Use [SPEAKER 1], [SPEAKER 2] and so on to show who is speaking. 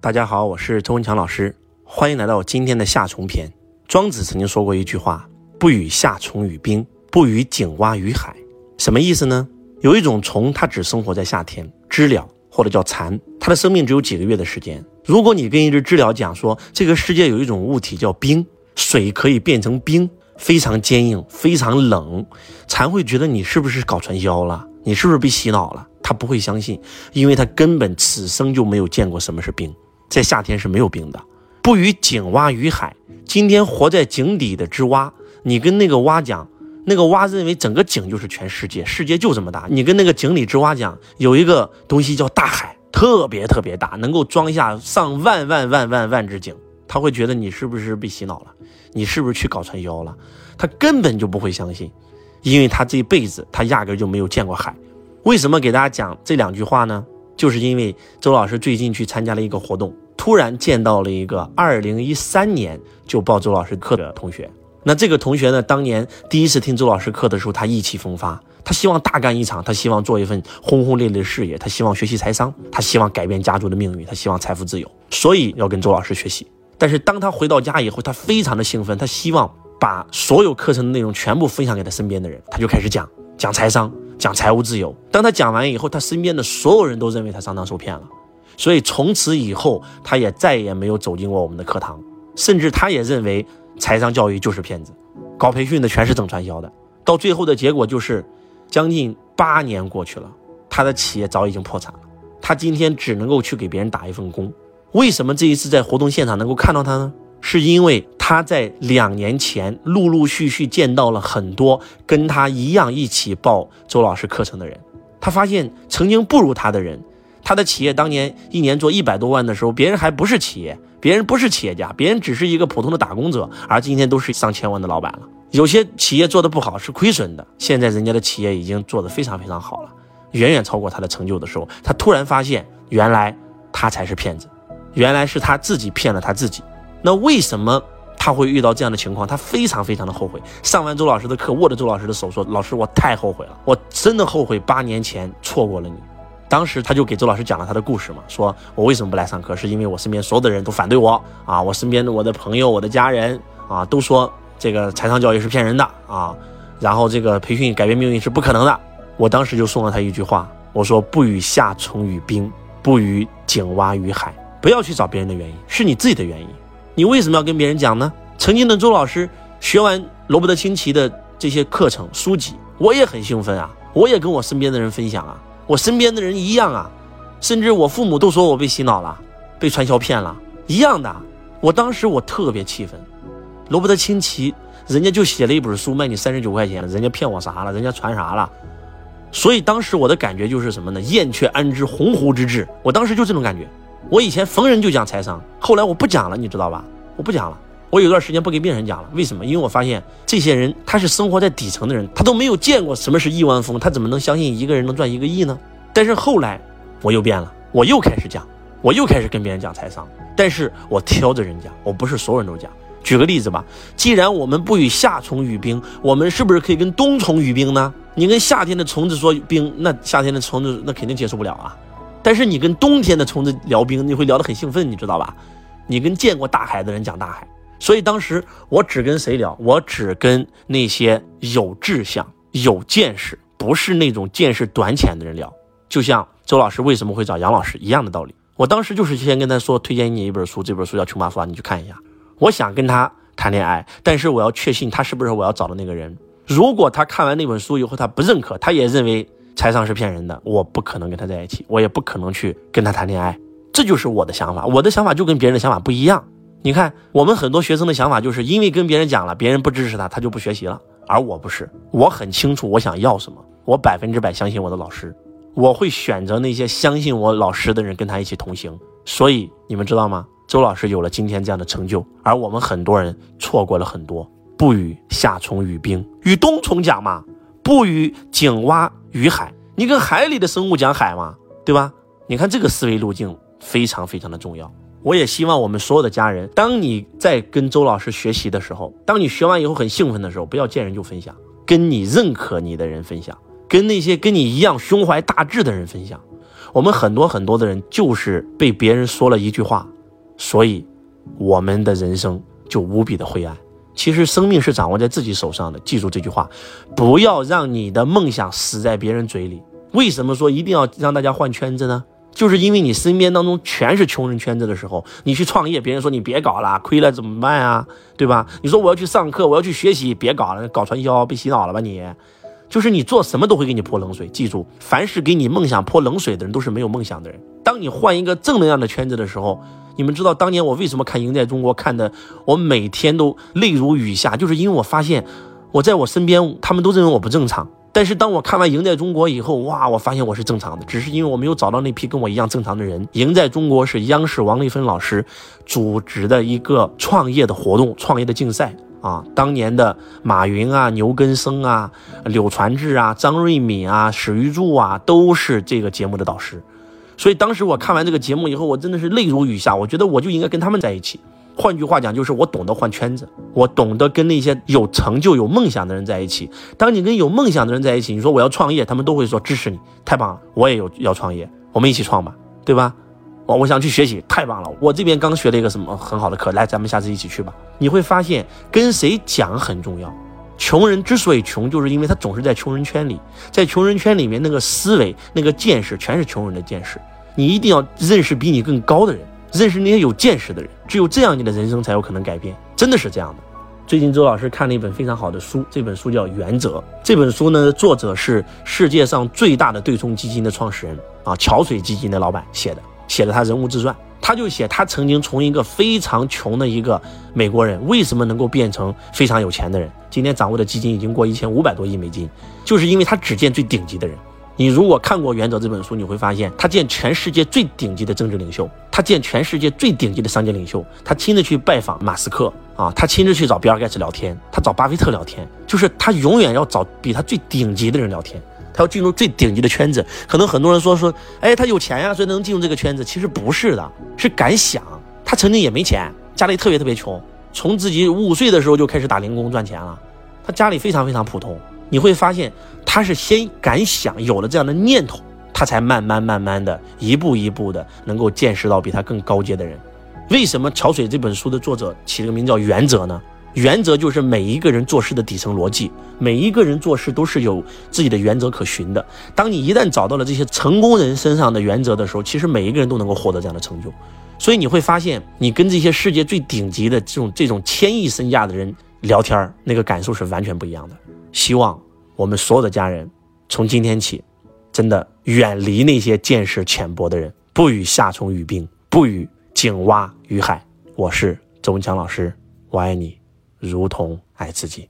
[SPEAKER 1] 大家好，我是周文强老师，欢迎来到今天的夏虫篇。庄子曾经说过一句话：“不与夏虫语冰，不与井蛙于海。”什么意思呢？有一种虫，它只生活在夏天，知了或者叫蚕，它的生命只有几个月的时间。如果你跟一只知了讲说，这个世界有一种物体叫冰，水可以变成冰，非常坚硬，非常冷，蚕会觉得你是不是搞传销了？你是不是被洗脑了？他不会相信，因为他根本此生就没有见过什么是冰。在夏天是没有冰的，不与井蛙于海。今天活在井底的之蛙，你跟那个蛙讲，那个蛙认为整个井就是全世界，世界就这么大。你跟那个井里之蛙讲，有一个东西叫大海，特别特别大，能够装下上万万万万万只井，他会觉得你是不是被洗脑了？你是不是去搞传销了？他根本就不会相信，因为他这一辈子他压根就没有见过海。为什么给大家讲这两句话呢？就是因为周老师最近去参加了一个活动，突然见到了一个二零一三年就报周老师课的同学。那这个同学呢，当年第一次听周老师课的时候，他意气风发，他希望大干一场，他希望做一份轰轰烈烈的事业，他希望学习财商，他希望改变家族的命运，他希望财富自由，所以要跟周老师学习。但是当他回到家以后，他非常的兴奋，他希望把所有课程的内容全部分享给他身边的人，他就开始讲讲财商。讲财务自由，当他讲完以后，他身边的所有人都认为他上当受骗了，所以从此以后，他也再也没有走进过我们的课堂，甚至他也认为财商教育就是骗子，搞培训的全是整传销的，到最后的结果就是，将近八年过去了，他的企业早已经破产了，他今天只能够去给别人打一份工，为什么这一次在活动现场能够看到他呢？是因为他在两年前陆陆续续见到了很多跟他一样一起报周老师课程的人，他发现曾经不如他的人，他的企业当年一年做一百多万的时候，别人还不是企业，别人不是企业家，别人只是一个普通的打工者，而今天都是上千万的老板了。有些企业做的不好是亏损的，现在人家的企业已经做得非常非常好了，远远超过他的成就的时候，他突然发现原来他才是骗子，原来是他自己骗了他自己。那为什么他会遇到这样的情况？他非常非常的后悔。上完周老师的课，握着周老师的手说：“老师，我太后悔了，我真的后悔八年前错过了你。”当时他就给周老师讲了他的故事嘛，说我为什么不来上课，是因为我身边所有的人都反对我啊，我身边的我的朋友、我的家人啊，都说这个财商教育是骗人的啊，然后这个培训改变命运是不可能的。我当时就送了他一句话，我说：“不与夏虫语冰，不与井蛙于海。”不要去找别人的原因，是你自己的原因。你为什么要跟别人讲呢？曾经的周老师学完罗伯特清崎的这些课程书籍，我也很兴奋啊，我也跟我身边的人分享啊，我身边的人一样啊，甚至我父母都说我被洗脑了，被传销骗了，一样的。我当时我特别气愤，罗伯特清崎人家就写了一本书卖你三十九块钱，人家骗我啥了？人家传啥了？所以当时我的感觉就是什么呢？燕雀安知鸿鹄之志？我当时就这种感觉。我以前逢人就讲财商，后来我不讲了，你知道吧？我不讲了。我有段时间不给病人讲了，为什么？因为我发现这些人他是生活在底层的人，他都没有见过什么是亿万富翁，他怎么能相信一个人能赚一个亿呢？但是后来我又变了，我又开始讲，我又开始跟别人讲财商，但是我挑着人讲，我不是所有人都讲。举个例子吧，既然我们不与夏虫语冰，我们是不是可以跟冬虫语冰呢？你跟夏天的虫子说冰，那夏天的虫子那肯定接受不了啊。但是你跟冬天的虫子聊冰，你会聊得很兴奋，你知道吧？你跟见过大海的人讲大海，所以当时我只跟谁聊？我只跟那些有志向、有见识，不是那种见识短浅的人聊。就像周老师为什么会找杨老师一样的道理。我当时就是先跟他说，推荐你一本书，这本书叫《穷爸爸》，你去看一下。我想跟他谈恋爱，但是我要确信他是不是我要找的那个人。如果他看完那本书以后他不认可，他也认为。财商是骗人的，我不可能跟他在一起，我也不可能去跟他谈恋爱，这就是我的想法。我的想法就跟别人的想法不一样。你看，我们很多学生的想法就是因为跟别人讲了，别人不支持他，他就不学习了。而我不是，我很清楚我想要什么，我百分之百相信我的老师，我会选择那些相信我老师的人跟他一起同行。所以你们知道吗？周老师有了今天这样的成就，而我们很多人错过了很多。不与夏虫语冰，与冬虫讲嘛。不与井蛙与海，你跟海里的生物讲海吗？对吧？你看这个思维路径非常非常的重要。我也希望我们所有的家人，当你在跟周老师学习的时候，当你学完以后很兴奋的时候，不要见人就分享，跟你认可你的人分享，跟那些跟你一样胸怀大志的人分享。我们很多很多的人就是被别人说了一句话，所以我们的人生就无比的灰暗。其实生命是掌握在自己手上的，记住这句话，不要让你的梦想死在别人嘴里。为什么说一定要让大家换圈子呢？就是因为你身边当中全是穷人圈子的时候，你去创业，别人说你别搞了，亏了怎么办啊？对吧？你说我要去上课，我要去学习，别搞了，搞传销被洗脑了吧你？就是你做什么都会给你泼冷水。记住，凡是给你梦想泼冷水的人，都是没有梦想的人。当你换一个正能量的圈子的时候，你们知道当年我为什么看《赢在中国》看的，我每天都泪如雨下，就是因为我发现我在我身边，他们都认为我不正常。但是当我看完《赢在中国》以后，哇，我发现我是正常的，只是因为我没有找到那批跟我一样正常的人。《赢在中国》是央视王丽芬老师组织的一个创业的活动，创业的竞赛啊。当年的马云啊、牛根生啊、柳传志啊、张瑞敏啊、史玉柱啊，都是这个节目的导师。所以当时我看完这个节目以后，我真的是泪如雨下。我觉得我就应该跟他们在一起。换句话讲，就是我懂得换圈子，我懂得跟那些有成就、有梦想的人在一起。当你跟有梦想的人在一起，你说我要创业，他们都会说支持你，太棒了。我也有要创业，我们一起创吧，对吧？我我想去学习，太棒了。我这边刚学了一个什么很好的课，来，咱们下次一起去吧。你会发现跟谁讲很重要。穷人之所以穷，就是因为他总是在穷人圈里，在穷人圈里面，那个思维、那个见识，全是穷人的见识。你一定要认识比你更高的人。认识那些有见识的人，只有这样，你的人生才有可能改变。真的是这样的。最近周老师看了一本非常好的书，这本书叫《原则》。这本书呢，作者是世界上最大的对冲基金的创始人啊，桥水基金的老板写的，写的他人物自传。他就写他曾经从一个非常穷的一个美国人，为什么能够变成非常有钱的人？今天掌握的基金已经过一千五百多亿美金，就是因为他只见最顶级的人。你如果看过《原则》这本书，你会发现他见全世界最顶级的政治领袖，他见全世界最顶级的商界领袖，他亲自去拜访马斯克啊，他亲自去找比尔盖茨聊天，他找巴菲特聊天，就是他永远要找比他最顶级的人聊天，他要进入最顶级的圈子。可能很多人说说，哎，他有钱呀，所以能进入这个圈子。其实不是的，是敢想。他曾经也没钱，家里特别特别穷，从自己五岁的时候就开始打零工赚钱了，他家里非常非常普通。你会发现，他是先敢想，有了这样的念头，他才慢慢慢慢的一步一步的能够见识到比他更高阶的人。为什么《桥水》这本书的作者起了个名叫“原则”呢？原则就是每一个人做事的底层逻辑，每一个人做事都是有自己的原则可循的。当你一旦找到了这些成功人身上的原则的时候，其实每一个人都能够获得这样的成就。所以你会发现，你跟这些世界最顶级的这种这种千亿身价的人聊天，那个感受是完全不一样的。希望我们所有的家人，从今天起，真的远离那些见识浅薄的人，不与夏虫语冰，不与井蛙鱼海。我是周文强老师，我爱你，如同爱自己。